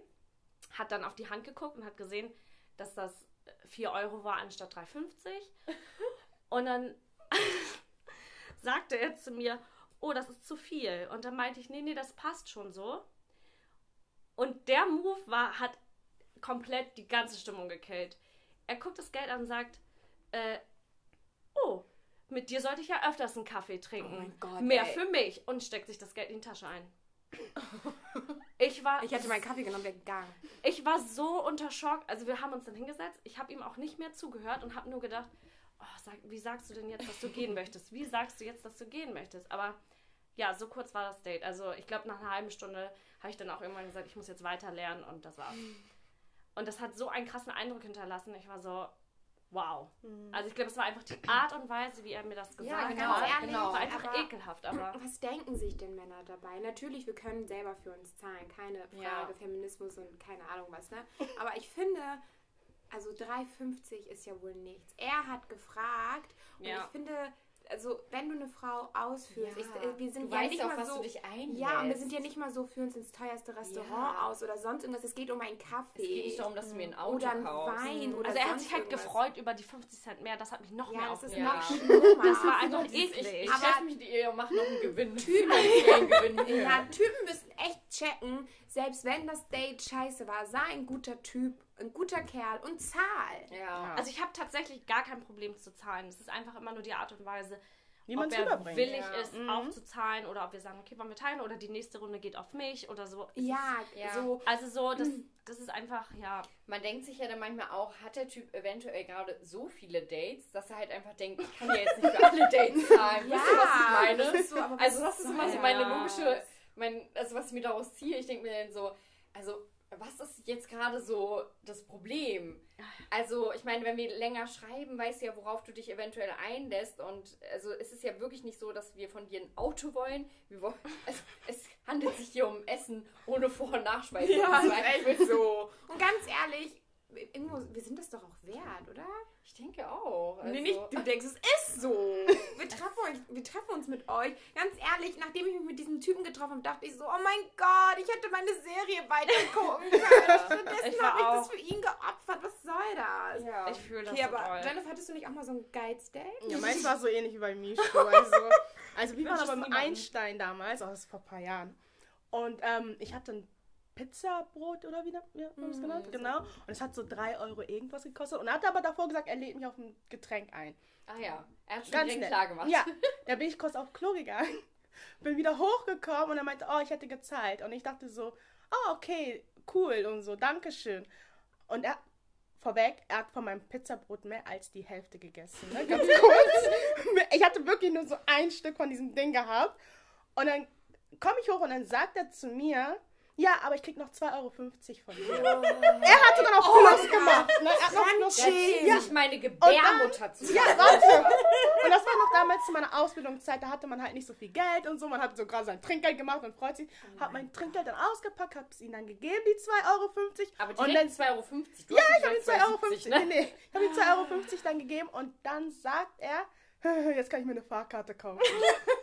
hat dann auf die Hand geguckt und hat gesehen, dass das 4 Euro war anstatt 3,50. Und dann sagte er zu mir, oh, das ist zu viel. Und dann meinte ich, nee, nee, das passt schon so. Und der Move war, hat komplett die ganze Stimmung gekillt. Er guckt das Geld an und sagt, äh, oh, mit dir sollte ich ja öfters einen Kaffee trinken. Oh Gott, Mehr ey. für mich. Und steckt sich das Geld in die Tasche ein. Ich war, Ich hätte meinen Kaffee genommen, wäre gegangen. ich war so unter Schock. Also wir haben uns dann hingesetzt. Ich habe ihm auch nicht mehr zugehört und habe nur gedacht, oh, sag, wie sagst du denn jetzt, dass du gehen möchtest? Wie sagst du jetzt, dass du gehen möchtest? Aber ja, so kurz war das Date. Also ich glaube, nach einer halben Stunde habe ich dann auch irgendwann gesagt, ich muss jetzt weiter lernen und das war's. Und das hat so einen krassen Eindruck hinterlassen. Ich war so, wow. Also ich glaube, es war einfach die Art und Weise, wie er mir das gesagt Ja, genau, hat. ehrlich, genau. war einfach aber- ekelhaft, aber Was denken sich denn Männer dabei? Natürlich, wir können selber für uns zahlen, keine Frage, Ja. Feminismus und keine Ahnung was, ne? Aber ich finde, also 3,50 ist ja wohl nichts. Er hat gefragt und Ja. ich finde, also wenn du eine Frau ausführst, ich, äh, wir sind du ja nicht ja auch, mal so... du dich einlässt. Ja, und wir sind ja nicht mal so für uns ins teuerste Restaurant Ja. aus oder sonst irgendwas. Es geht um einen Kaffee. Es geht nicht darum, dass du mir ein Auto oder ein kaufst. Wein oder also er hat sich halt irgendwas. gefreut über die 50 Cent mehr. Das hat mich noch mehr Ja, das ist aufgeregt. Ja. noch schlimmer. Das war einfach Ich, ich, eklig. ich Aber- treffe mich mit ihr und mache noch einen Gewinn. Hier. Ja, Typen müssen echt checken, selbst wenn das Date scheiße war, sei ein guter Typ, ein guter Kerl und zahl. Ja. Also ich habe tatsächlich gar kein Problem zu zahlen. Es ist einfach immer nur die Art und Weise, Wie man ob es er rüberbringt. willig Ja. ist, auch zu zahlen oder ob wir sagen, okay, wollen wir teilen oder die nächste Runde geht auf mich oder so. Ja, Ja. so. Also so, das, das ist einfach, ja. Man denkt sich ja dann manchmal auch, hat der Typ eventuell gerade so viele Dates, dass er halt einfach denkt, ich kann ja jetzt nicht für alle Dates zahlen. Ja, Wisst ihr, was ich meine? das ist so, also das ist immer so meine logische, mein, also was ich mir daraus ziehe. Ich denke mir dann so, also was ist jetzt gerade so das Problem? Also ich meine, wenn wir länger schreiben, weißt du ja, worauf du dich eventuell einlässt. Und also es ist ja wirklich nicht so, dass wir von dir ein Auto wollen. Wir wollen es, es handelt sich hier um Essen ohne Vor- und Nachspeise. Ja, Das ist echt so. Und ganz ehrlich, irgendwo, wir sind das doch auch wert, oder? Ich denke auch. Also, nee, nicht du denkst, es ist so. Wir treffen, euch, wir treffen uns mit euch. Ganz ehrlich, nachdem ich mich mit diesem Typen getroffen habe, dachte ich so, oh mein Gott, ich hätte meine Serie weitergucken können. Stattdessen habe ich das für ihn geopfert. Was soll das? ja. Ich fühle das Okay, so aber doll. Jennifer, hattest du nicht auch mal so ein Geiz-Date? Ja, meins war so ähnlich wie bei Mischo. Also, also wir waren aber im. Einstein damals, auch das ist vor ein paar Jahren. Und ähm, ich hatte ein Pizzabrot oder wie, haben wir es genannt? Genau. Und es hat so 3 Euro irgendwas gekostet. Und er hat aber davor gesagt, er lädt mich auf ein Getränk ein. Ah ja, er hat schon Ganz direkt klar gemacht. Ja, da bin ich kurz auf Klo gegangen, bin wieder hochgekommen und er meinte, oh, ich hätte gezahlt. Und ich dachte so, oh, okay, cool und so, Dankeschön. Und er, vorweg, er hat von meinem Pizzabrot mehr als die Hälfte gegessen. Ne? Ganz kurz. ich hatte wirklich nur so ein Stück von diesem Ding gehabt. Und dann komme ich hoch und dann sagt er zu mir, ja, aber ich krieg noch 2,50 Euro von dir. Er hat sogar noch Plus gemacht. Ne? Er hat noch Plus ja. sich meine Gebärmutter zusammen. Ja, warte. Und das war noch damals zu meiner Ausbildungszeit, da hatte man halt nicht so viel Geld und so. Man hat so gerade sein Trinkgeld gemacht und freut sich. Hab mein Trinkgeld dann ausgepackt, hab's ihnen dann gegeben, die 2,50 Euro. Aber und dann, direkt 2,50 Euro. Du ja, ich habe die gesagt 2,50 Euro. 2,70, ne? Nee, nee. Ich habe die 2,50 Euro dann gegeben und dann sagt er, jetzt kann ich mir eine Fahrkarte kaufen.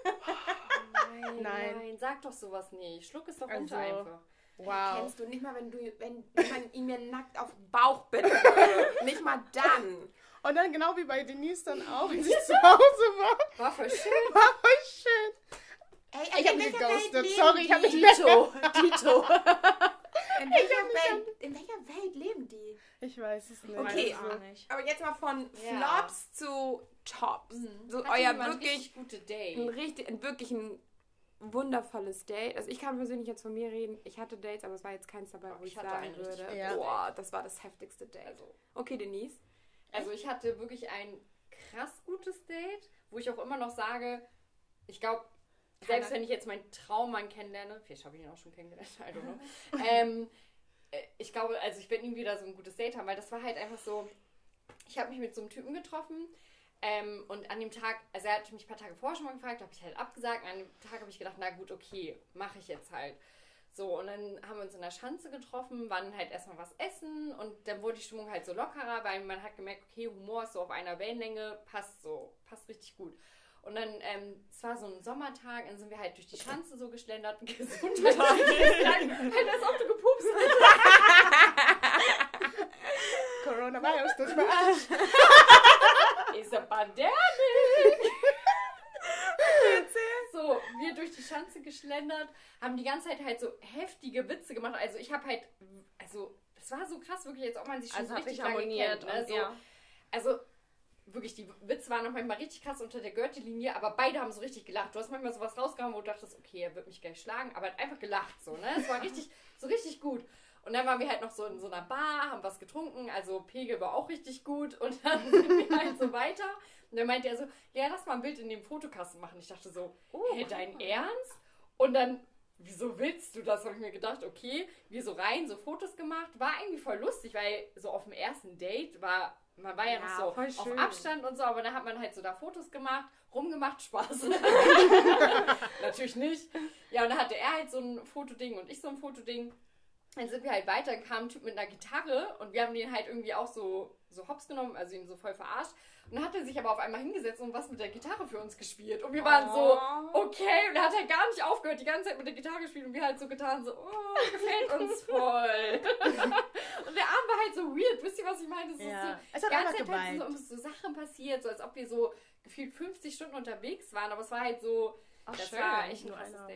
Nein, Nein. nein, sag doch sowas nicht. Schluck es doch Also, runter einfach. Wow. Kennst du nicht mal, wenn du, wenn man ihn mir nackt auf den Bauch bitten würde. Nicht mal dann. Und dann genau wie bei Denise dann auch, als ich zu Hause war, War voll schön. war voll schön. Ey, Ich habe mich geghostet. Sorry, ich habe mich Dito. Dito. In welcher, Welt, in welcher Welt leben die? Ich weiß es nicht. Okay. Weiß es auch nicht. Aber jetzt mal von Ja. Flops zu Tops. So Hatte euer wirklich, richtig gute ein Date. richtig, ein wirklich ein wundervolles Date. Also ich kann persönlich jetzt von mir reden. Ich hatte Dates, aber es war jetzt keins dabei, wo Ich ich, hatte sagen würde, Ja. boah, das war das heftigste Date. Also, Okay, Denise. also ich hatte wirklich ein krass gutes Date, wo ich auch immer noch sage, ich glaube, selbst wenn ich jetzt meinen Traummann kennenlerne, vielleicht habe ich ihn auch schon kennengelernt, I don't know, ähm, äh, ich glaube, also ich werde nie wieder so ein gutes Date haben, weil das war halt einfach so, ich habe mich mit so einem Typen getroffen ähm, und an dem Tag, also er hatte mich ein paar Tage vorher schon mal gefragt, habe ich halt abgesagt und an dem Tag habe ich gedacht, na gut, okay, mache ich jetzt halt. So, und dann haben wir uns in der Schanze getroffen, waren halt erstmal was essen und dann wurde die Stimmung halt so lockerer, weil man hat gemerkt, okay, Humor ist so auf einer Wellenlänge, passt so, passt richtig gut. Und dann, ähm, es war so ein Sommertag, dann sind wir halt durch die Schanze so geschlendert, Gesundheit, halt als ob du gepupst Coronavirus, das verarscht. ist eine Pandemie. so, wir durch die Schanze geschlendert, haben die ganze Zeit halt so heftige Witze gemacht. Also ich habe halt, also das war so krass, wirklich, als ob man sich schon Also so richtig lange harmoniert kennt. Ne? So, ja. Also wirklich, die Witze waren noch manchmal richtig krass unter der Gürtellinie, aber beide haben so richtig gelacht. Du hast manchmal sowas rausgehauen, wo du dachtest, okay, er wird mich gleich schlagen, aber er hat einfach gelacht so, ne? Es war richtig, so richtig gut. Und dann waren wir halt noch so in so einer Bar, haben was getrunken, also Pegel war auch richtig gut und dann sind wir halt so weiter. Und dann meinte er so, ja, lass mal ein Bild in dem Fotokasten machen. Ich dachte so, hä, dein Ernst? Und dann, wieso willst du das? Habe ich mir gedacht, okay, wir so rein, so Fotos gemacht. War irgendwie voll lustig, weil so auf dem ersten Date war Man war ja, Ja, noch so auf. Abstand und so, aber dann hat man halt so da Fotos gemacht, rumgemacht, Spaß. Natürlich nicht. Ja, und dann hatte er halt so ein Fotoding und ich so ein Fotoding. Dann sind wir halt weiter, kam ein Typ mit einer Gitarre und wir haben den halt irgendwie auch so, so hops genommen, also ihn so voll verarscht. Und dann hat er sich aber auf einmal hingesetzt und was mit der Gitarre für uns gespielt. Und wir waren so, Oh. okay. Und er hat halt gar nicht aufgehört, die ganze Zeit mit der Gitarre gespielt und wir halt so getan, so, oh, gefällt uns voll. und der Arm war halt so weird, wisst ihr, was ich meine? Das ist Ja. so, Es die hat ganze Zeit halt so, geweint. so Sachen passiert, so als ob wir so gefühlt 50 Stunden unterwegs waren, aber es war halt so, Ach, das schön. war echt ein Nur krasses einer.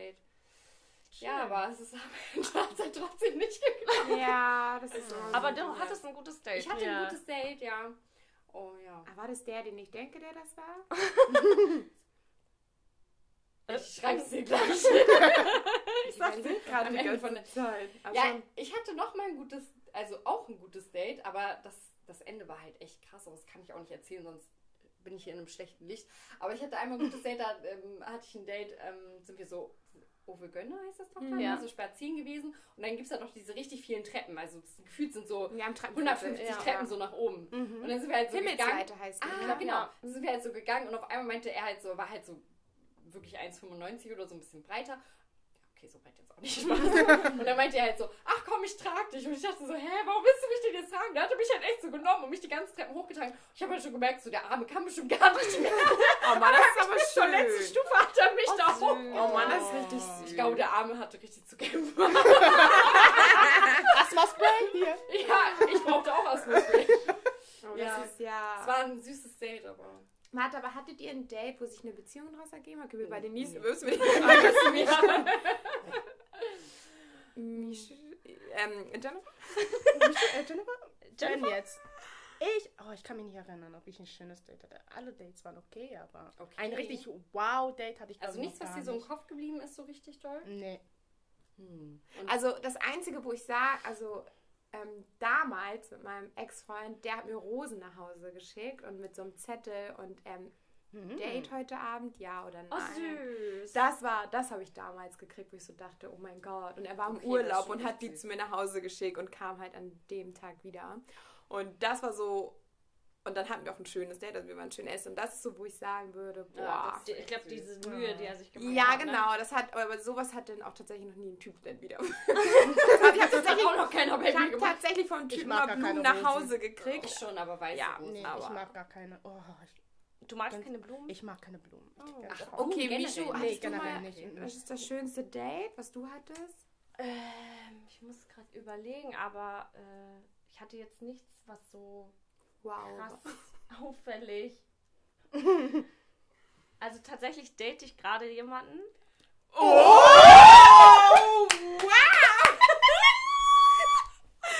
Date. Ja, aber es ist am Ende trotzdem nicht geklappt. Ja, das ist Aber so. du hattest ein gutes Date. Ich hatte Ja. ein gutes Date, ja. Oh ja. Ah, War das der, den ich denke, der das war? Ich schreib's dir gleich. Ich sag weiß dir nicht gerade am die Ende ganze von der- Zeit. Aber Ja, ich hatte noch mal ein gutes, also auch ein gutes Date, aber das, das Ende war halt echt krass, aber das kann ich auch nicht erzählen, sonst bin ich hier in einem schlechten Licht. Aber ich hatte einmal ein gutes Date, da ähm, hatte ich ein Date, ähm, sind wir so, Owe Gönne heißt das doch, Mhm. ja. Ja. so spazieren gewesen und dann gibt es da doch diese richtig vielen Treppen, also das gefühlt sind so Treppen 150 ja. Treppen so nach oben. Mhm. Und dann sind wir halt so gegangen. Heißt die. Ah, ne? genau. Dann sind wir halt so gegangen und auf einmal meinte er halt so, war halt so wirklich 1,95 oder so ein bisschen breiter. Okay, so breit jetzt auch nicht Spaß. und dann meinte er halt so, ach komm, ich trag dich. Und ich dachte so, hä, warum willst du mich denn jetzt tragen? Der hatte mich halt echt so genommen und mich die ganzen Treppen hochgetragen. Ich habe halt schon gemerkt, so der Arme kann bestimmt gar nicht mehr. Oh Mann, das ist aber Zur letzten schön. Stufe hat er mich da süß. hoch. Oh Mann, das ist richtig süß. Ich glaube, der Arme hatte richtig zu kämpfen. Asthma-Spray hier. ja, ich brauchte auch Asthma-Spray. Oh, Ja. das ist ja. Es war ein süßes Date, aber... Warte, aber hattet ihr ein Date, wo sich eine Beziehung daraus ergeben hat? Können wir bei den nächsten Nee. müssen wir die Frage Ja. Misch, ähm, Jennifer? Äh, Jennifer? Jen Jennifer? jetzt. Ich, oh, ich kann mich nicht erinnern, ob ich ein schönes Date hatte. Alle Dates waren okay, aber Okay. ein richtig Wow-Date hatte ich Also nichts, was dir so im. Kopf geblieben ist, so richtig doll? Nee. Und Also das Einzige, wo ich sage, also ähm, damals mit meinem Ex-Freund, der hat mir Rosen nach Hause geschickt und mit so einem Zettel und ähm, Mhm. Date heute Abend, ja oder nein. Oh, süß. Das war, das habe ich damals gekriegt, wo ich so dachte, oh mein Gott. Und er war im Okay, Urlaub und hat die süß. zu mir nach Hause geschickt und kam halt an dem Tag wieder. Und das war so, und dann hatten wir auch ein schönes Date, also wir waren schön essen. Und das ist so, wo ich sagen würde, boah. Ja, Ja, das- ich glaube, diese Mühe, die er sich gemacht ja, hat. ne? genau, das hat, aber sowas hat dann auch tatsächlich noch nie ein Typ dann wieder. ich habe tatsächlich, auch noch keiner hab gemacht. tatsächlich vom Typen mal Blumen nach. Hause gekriegt. Ich schon, aber weiße Ja. Nee, aber- ich mag gar keine. Oh, ich, Du magst Ganz- keine Blumen? ich mag keine Blumen. Oh. Ach. Okay, nicht. hattest Nee, du generell mal, nicht. was ist das schönste Date, was du hattest? Ähm, ich muss gerade überlegen, aber äh, ich hatte jetzt nichts, was so Wow. krass auffällig. Also tatsächlich date ich gerade jemanden. Oh!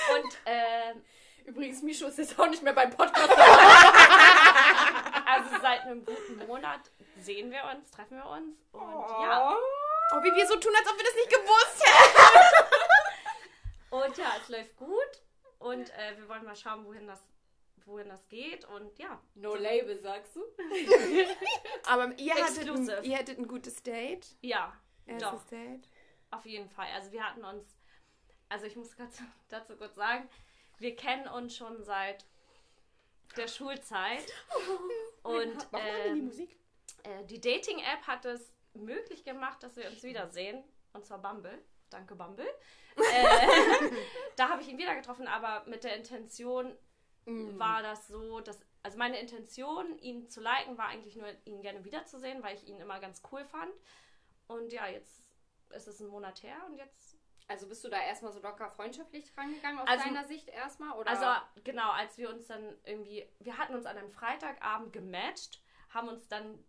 Und ähm, Übrigens, Mischo ist jetzt auch nicht mehr beim Podcast. also seit einem guten Monat sehen wir uns, treffen wir uns. Und ja. Oh, wie wir so tun, als ob wir das nicht gewusst hätten. Und ja, es läuft gut. Und äh, wir wollen mal schauen, wohin das, wohin das geht. Und ja. No Label, sagst du? Aber ihr hattet, ein, ihr hattet ein gutes Date. Ja, Erstes doch. Date. Auf jeden Fall. Also wir hatten uns, also ich muss grad dazu kurz sagen, wir kennen uns schon seit der Schulzeit. Und Mach mal in die ähm, Musik. äh, die Dating-App hat es möglich gemacht, dass wir uns wiedersehen. Und zwar Bumble. Danke, Bumble. äh, da habe ich ihn wieder getroffen, aber mit der Intention Mhm. war das so, dass, also meine Intention, ihn zu liken, war eigentlich nur, ihn gerne wiederzusehen, weil ich ihn immer ganz cool fand. Und ja, jetzt ist es ein Monat her und jetzt, Also bist du da erstmal so locker freundschaftlich rangegangen aus Also- deiner Sicht erstmal? Oder? also genau, als wir uns dann irgendwie, wir hatten uns an einem Freitagabend gematcht, haben uns dann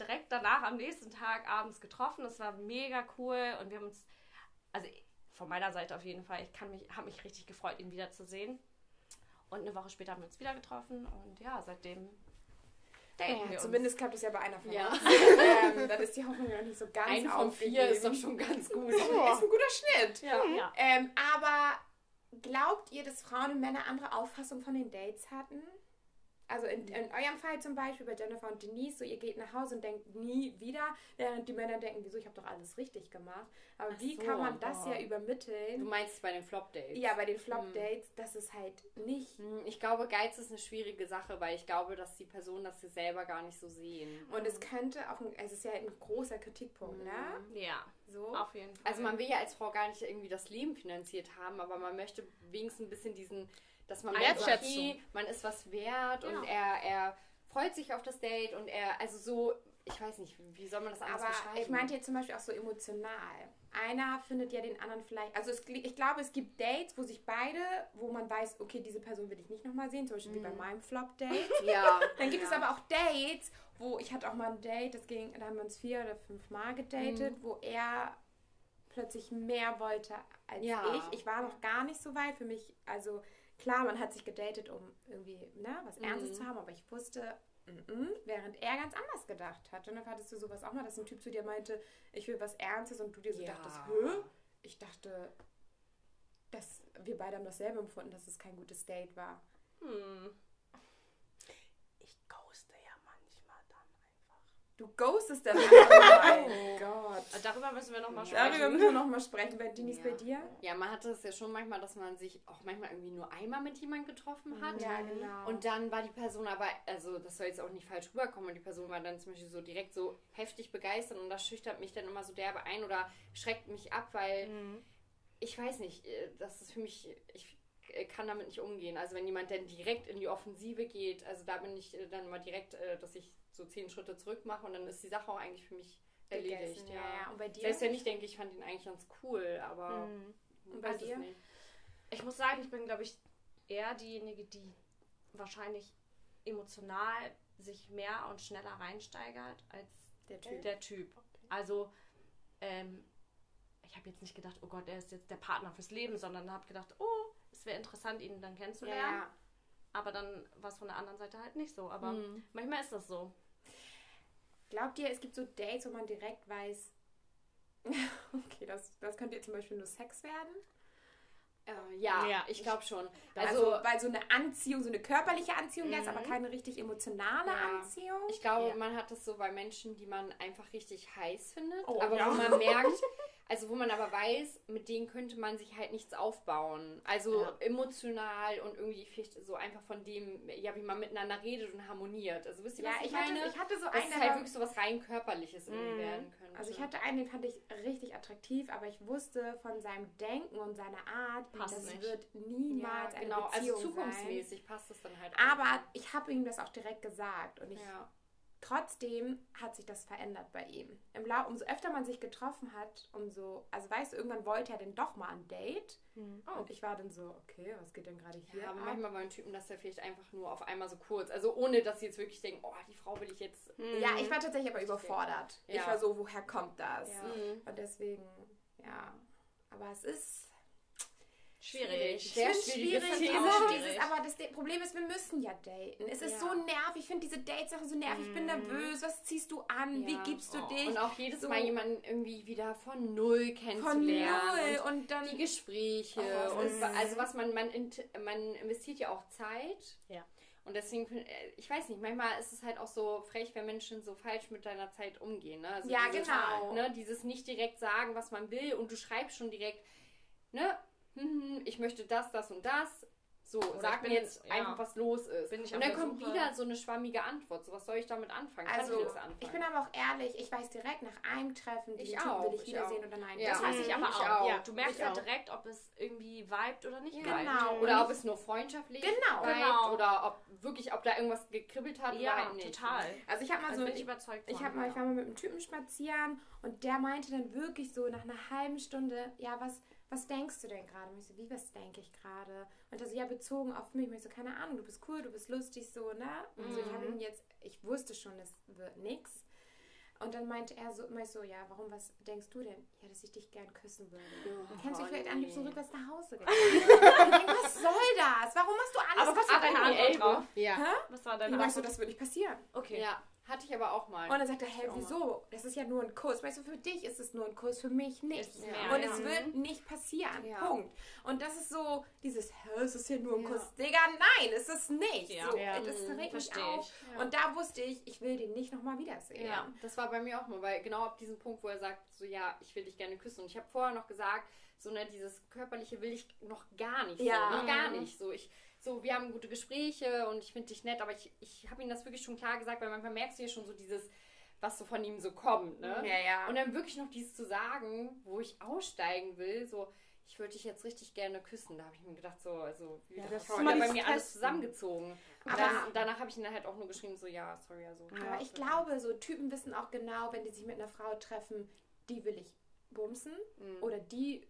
direkt danach am nächsten Tag abends getroffen. Das war mega cool und wir haben uns, also von meiner Seite auf jeden Fall, ich kann mich, habe mich richtig gefreut, ihn wiederzusehen. Und eine Woche später haben wir uns wieder getroffen und ja, seitdem daten wir Ja, uns. zumindest klappt es ja bei einer von Ja. uns. ähm, dann ist die Hoffnung ja nicht so ganz ein von vier ist doch schon ganz gut. Oh. Ist ein guter Schnitt. Ja, ja. Ähm, aber glaubt ihr, dass Frauen und Männer andere Auffassungen von den Dates hatten? Also in, in eurem Fall zum Beispiel bei Jennifer und Denise, so ihr geht nach Hause und denkt nie wieder, während die Männer denken, wieso, ich habe doch alles richtig gemacht. Aber Ach wie so, kann man das oh. ja Du übermitteln? meinst bei den Flop-Dates? Ja, bei den Flop-Dates, das ist halt nicht. Hm, Ich glaube, Geiz ist eine schwierige Sache, weil ich glaube, dass die Personen das sie selber gar nicht so sehen. Und es könnte auch, ein, es ist ja ein großer Kritikpunkt, ne? Ja, So. auf jeden Fall. Also man will ja als Frau gar nicht irgendwie das Leben finanziert haben, aber man möchte wenigstens ein bisschen diesen, dass man merkt, man ist was wert und Ja. er, er freut sich auf das Date und er, also so, ich weiß nicht, wie soll man das anders Aber beschreiben? ich meinte jetzt zum Beispiel auch so emotional. Einer findet ja den anderen vielleicht, also es, ich glaube, es gibt Dates, wo sich beide, wo man weiß, okay, diese Person will ich nicht nochmal sehen, zum Beispiel wie bei meinem Flop-Date. ja. Dann gibt es Mhm. ja. aber auch Dates, wo ich hatte auch mal ein Date, das ging, da haben wir uns vier oder fünf Mal gedatet, Mhm. wo er plötzlich mehr wollte als Ja. ich. Ich war noch gar nicht so weit für mich. Also klar, man hat sich gedatet, um irgendwie ne, was Ernstes Mhm. zu haben, aber ich wusste, mhm, während er ganz anders gedacht hat. Und dann hattest du sowas auch mal, dass ein Typ zu dir meinte, ich will was Ernstes und du dir so Ja. dachtest, Hö? Ich dachte, dass wir beide haben dasselbe empfunden, dass es kein gutes Date war. Hm. Ich ghoste ja manchmal dann einfach. Du ghostest dann. oh mein Gott. Darüber müssen wir nochmal sprechen. Darüber müssen wir noch mal sprechen. Bei Denise, Ja. bei dir? ja, man hatte es ja schon manchmal, dass man sich auch manchmal irgendwie nur einmal mit jemandem getroffen hat. Ja, genau. Und dann war die Person aber, also das soll jetzt auch nicht falsch rüberkommen, und die Person war dann zum Beispiel so direkt so heftig begeistert und das schüchtert mich dann immer so derbe ein oder schreckt mich ab, weil Mhm. ich weiß nicht, äh, das ist für mich, ich äh, kann damit nicht umgehen. Also wenn jemand dann direkt in die Offensive geht, also da bin ich äh, dann mal direkt, äh, dass ich so zehn Schritte zurück mache und dann ist die Sache auch eigentlich für mich erledigt. Gegessen, Ja. ja, ja. Und bei dir? Selbst wenn ich denke, ich fand ihn eigentlich ganz cool, aber Mhm. Und bei weiß es dir? nicht. Ich muss sagen, ich bin, glaube ich, eher diejenige, die wahrscheinlich emotional sich mehr und schneller reinsteigert als Der Typ. der Typ. Also, ähm, ich habe jetzt nicht gedacht, oh Gott, er ist jetzt der Partner fürs Leben, sondern habe gedacht, oh, es wäre interessant, ihn dann kennenzulernen. Ja. Aber dann war es von der anderen Seite halt nicht so. Aber Mhm. manchmal ist das so. Glaubt ihr, es gibt so Dates, wo man direkt weiß, okay, das, das könnte jetzt zum Beispiel nur Sex werden? Äh, ja, Ja. ich glaube schon. Also, Also, weil so eine Anziehung, so eine körperliche Anziehung jetzt, aber keine richtig emotionale Ja. Anziehung. ich glaube, Ja. man hat das so bei Menschen, die man einfach richtig heiß findet, Oh, aber ja. wo man merkt, also wo man aber weiß, mit denen könnte man sich halt nichts aufbauen. Also Ja. emotional und irgendwie vielleicht so einfach von dem, ja, wie man miteinander redet und harmoniert. Also wisst ihr, ja, was ich, ich hatte, meine? ich hatte so einen, der halt wirklich so was rein körperliches irgendwie Mhm. werden könnte. Also ich hatte einen, den fand ich richtig attraktiv, aber ich wusste von seinem Denken und seiner Art, Passt das nicht. wird ja, niemals eine genau, Beziehung also sein. zukunftsmäßig passt es dann halt Aber einfach. ich habe ihm das auch direkt gesagt und ich ja. Trotzdem hat sich das verändert bei ihm. Im Lau umso öfter man sich getroffen hat, umso, also weißt du, irgendwann wollte er denn doch mal ein Date. Oh. Und ich war dann so, okay, was geht denn gerade hier Ja, aber ab? manchmal bei den Typen, dass er vielleicht einfach nur auf einmal so kurz, also ohne dass sie jetzt wirklich denken, oh, die Frau will ich jetzt. Ja, ich war tatsächlich aber überfordert. Ich Ja. war so, woher kommt das? Ja. Mhm. Und deswegen, ja. Aber es ist Schwierig. Sehr schwierig. Schwierig. dieses, aber das Problem ist, wir müssen ja daten. Es ist Ja. so nervig. Ich finde diese Dates-Sache so nervig. Ich bin nervös. Was ziehst du an? Wie Ja. gibst du Oh. dich? Und auch jedes So- Mal jemanden irgendwie wieder von null Von kennenzulernen. null. Und dann die Gespräche Oh, und also was man, man, man investiert ja auch Zeit. Ja. Und deswegen, äh, ich weiß nicht, manchmal ist es halt auch so frech, wenn Menschen so falsch mit deiner Zeit umgehen. Ne? Also Ja, dieses, genau. Ne, dieses nicht direkt sagen, was man will und du schreibst schon direkt, ne, hm, ich möchte das, das und das. So, Oder sag mir jetzt ja. einfach, was los ist. Bin ich und dann kommt Suche. wieder so eine schwammige Antwort. So, was soll ich damit anfangen? Kann Also, ich das anfangen? ich bin aber auch ehrlich, ich weiß direkt nach einem Treffen, Ich den Typen auch, will ich ich wiedersehen auch. oder nein. Ja. Das weiß ich aber Ich auch. auch. Ja, du merkst Ich ja auch. direkt, ob es irgendwie vibet oder nicht Ja. vibet. Genau. Oder ob es nur freundschaftlich Genau. Genau. oder ob wirklich, ob da irgendwas gekribbelt hat oder Ja, halt nicht. total. Also ich habe mal Also so, bin ich überzeugt ich, hab mal, ich ja. war mal mit einem Typen spazieren und der meinte dann wirklich so nach einer halben Stunde, ja, was, was denkst du denn gerade? Und ich so, wie, was denke ich gerade? Und er so, ja, bezogen auf mich. Und ich so, keine Ahnung, du bist cool, du bist lustig, so, ne? Und so, ich habe Mhm. ihm jetzt, ich wusste schon, es wird nix. Und dann meinte er so immer so, ja, warum, was denkst du denn? Ja, dass ich dich gern küssen würde. Oh, Kennst du dich vielleicht nee. an, liebst du rückwärts nach Hause gegangen? was soll das? Warum machst du alles Aber was war deine an? Antwort drauf? Ja. Hä? Was war deine meinte so, Antwort? das würde nicht passieren. Okay. Ja. Hatte ich aber auch mal. Und dann sagt er, hä, wieso? Das ist ja nur ein Kuss. Weißt du, für dich ist es nur ein Kuss, für mich nicht. Ist mehr, und ja. es wird nicht passieren. Ja. Punkt. Und das ist so dieses, hä, es ist ja nur ein Ja. Kuss. Digga, nein, ist es nicht. Ja. So, Ja. Das Mhm, regt mich auf. ich. Ja. Und da wusste ich, ich will den nicht nochmal wiedersehen. Ja, das war bei mir auch mal, weil genau ab diesem Punkt, wo er sagt, so ja, ich will dich gerne küssen. Und ich habe vorher noch gesagt, so ne, dieses körperliche will ich noch gar nicht. Ja. So, noch gar Mhm. nicht. So, ich, so, wir haben gute Gespräche und ich finde dich nett, aber ich, ich habe ihm das wirklich schon klar gesagt, weil manchmal merkst du ja schon so dieses, was so von ihm so kommt, ne? Ja, ja. Und dann wirklich noch dieses zu sagen, wo ich aussteigen will, so, ich würde dich jetzt richtig gerne küssen. Da habe ich mir gedacht, so, also, wie Ja, das immer bei mir alles zusammengezogen. Und Aber- dann, danach habe ich ihn dann halt auch nur geschrieben, so, ja, sorry, also. Aber ich glaube, so Typen wissen auch genau, wenn die sich mit einer Frau treffen, die will ich bumsen Mhm. oder die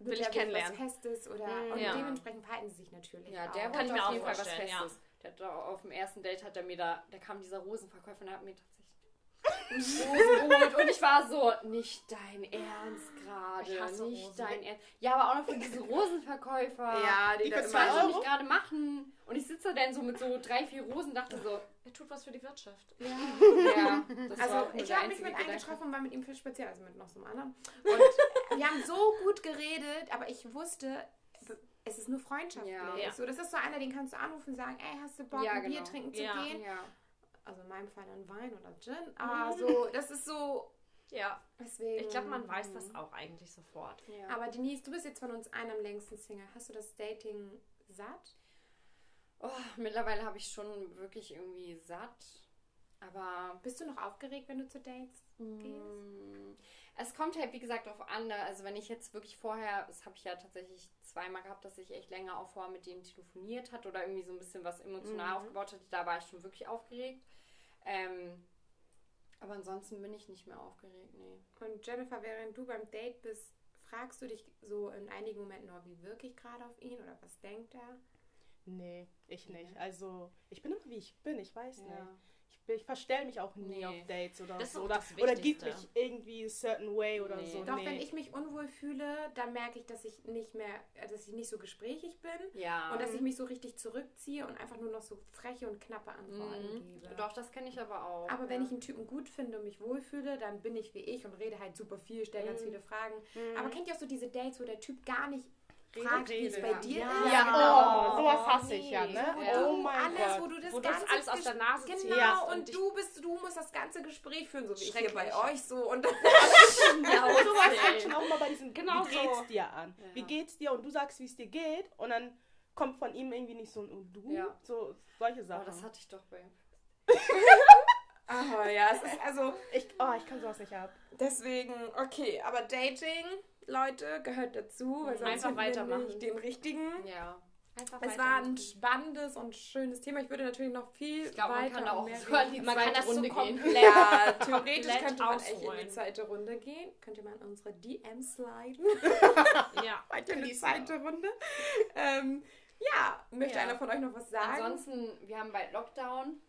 Will ich ja was kennenlernen. Festes oder Mhm. und Ja. dementsprechend verhalten sie sich natürlich. Ja, der Kann wollte ich mir auf auch jeden Fall was vorstellen, ja. Festes. Der hat auf dem ersten Date hat er mir da, da kam dieser Rosenverkäufer und hat mir tatsächlich Rosen geholt und ich war so, nicht dein Ernst gerade, nicht Rosen. dein Ernst. Ja, aber auch noch für diesen Rosenverkäufer. Ja, die, Die Das immer Euro? nicht gerade machen. Und ich sitze dann so mit so drei, vier Rosen, dachte so, Er tut was für die Wirtschaft. Ja. ja, das war Also nur ich habe mich mit einem Gedanke. getroffen und war mit ihm viel speziell, also mit noch so einem anderen. Und wir haben so gut geredet, aber ich wusste, es ist nur freundschaftlich. Ja. So, das ist so einer, den kannst du anrufen und sagen, ey, hast du Bock, Ja, ein Bier genau. trinken zu Ja. gehen? Ja. Also in meinem Fall dann Wein oder Gin. Aber so, das ist so, Ja. deswegen. Ich glaube, man weiß das auch eigentlich sofort. Aber Denise, du bist jetzt von uns einer am längsten Single. Hast du das Dating satt? oh, mittlerweile habe ich schon wirklich irgendwie satt. Aber Bist du noch aufgeregt, wenn du zu Dates gehst? Es kommt halt, wie gesagt, darauf an. da- Also, wenn ich jetzt wirklich vorher, das habe ich ja tatsächlich zweimal gehabt, dass ich echt länger auch vorher mit denen telefoniert hat oder irgendwie so ein bisschen was emotional Mhm. aufgebaut hatte, da war ich schon wirklich aufgeregt. Ähm, aber ansonsten bin ich nicht mehr aufgeregt, nee. Und Jennifer, während du beim Date bist, fragst du dich so in einigen Momenten, oh, wie wirke ich gerade auf ihn oder was denkt er? Nee, ich nicht. Also, ich bin immer wie ich bin, ich weiß Ja. nicht. Ich, ich verstelle mich auch nie Nee. auf Dates oder Das so. Oder, das oder gibt mich irgendwie a certain way oder Nee. so. Doch, nee. wenn ich mich unwohl fühle, dann merke ich, dass ich nicht mehr, dass ich nicht so gesprächig bin Ja. und dass ich mich so richtig zurückziehe und einfach nur noch so freche und knappe Antworten Mhm. gebe. Doch, das kenne ich aber auch. Aber ja. wenn ich einen Typen gut finde und mich wohlfühle, dann bin ich wie ich und rede halt super viel, stelle ganz Mhm. viele Fragen. Mhm. Aber kennt ihr auch so diese Dates, wo der Typ gar nicht Rede, fragt, wie es rede. bei Ja. dir Ja, ist? Ja, genau. oh, sowas Oh, hasse ich ja, ne? Wo Ja. Oh du mein alles, Gott. wo du das Wo du das ganze alles aus der Nase Genau, ziehst Ja. und, und du bist, du musst das ganze Gespräch führen, so wie ich hier bei euch so. Und Ja, Und sowas ey. Action auch mal bei diesem, Genau wie geht's so. dir an? Ja. Wie geht's dir? Und du sagst, wie es dir geht. Und dann kommt von ihm irgendwie nicht so ein und du. Ja. So solche Oh, Sachen. das hatte ich doch bei. Aber ja, es ist also ich, oh, ich kann sowas nicht ab. deswegen, okay, aber Dating, Leute, gehört dazu, weil sonst Einfach weitermachen. nicht den richtigen. Ja. Einfach Es war ein spannendes und schönes Thema. Ich würde natürlich noch viel Ich glaube, man weiter kann da auch in reden. die Man kann zweite das so Runde gehen. komplett- Ja, theoretisch könnte man echt in die zweite Runde gehen. Könnt ihr mal in unsere DMs sliden. Ja. Weiter in die zweite Runde. Ähm, ja, möchte Ja. einer von euch noch was sagen? Ansonsten, wir haben bald Lockdown.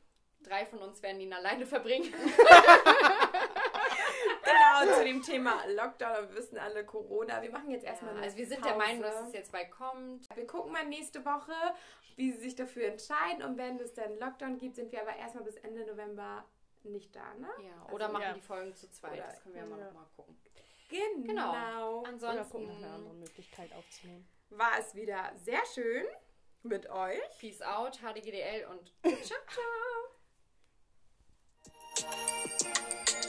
Drei von uns werden ihn alleine verbringen. genau, zu dem Thema Lockdown. Wir wissen alle Corona. Wir machen jetzt erstmal. Ja, also, wir sind Pause. der Meinung, dass es jetzt bald kommt. Wir gucken mal nächste Woche, wie sie sich dafür entscheiden. Und wenn es dann Lockdown gibt, sind wir aber erstmal bis Ende November nicht da, ne? Ja, also, oder machen ja. die Folgen zu zweit. Oder das können wir ja mal nochmal gucken. Genau. genau. Ansonsten. Oder gucken nach einer anderen Möglichkeit aufzunehmen. War es wieder sehr schön mit euch. Peace out, HDGDL und ciao, ciao.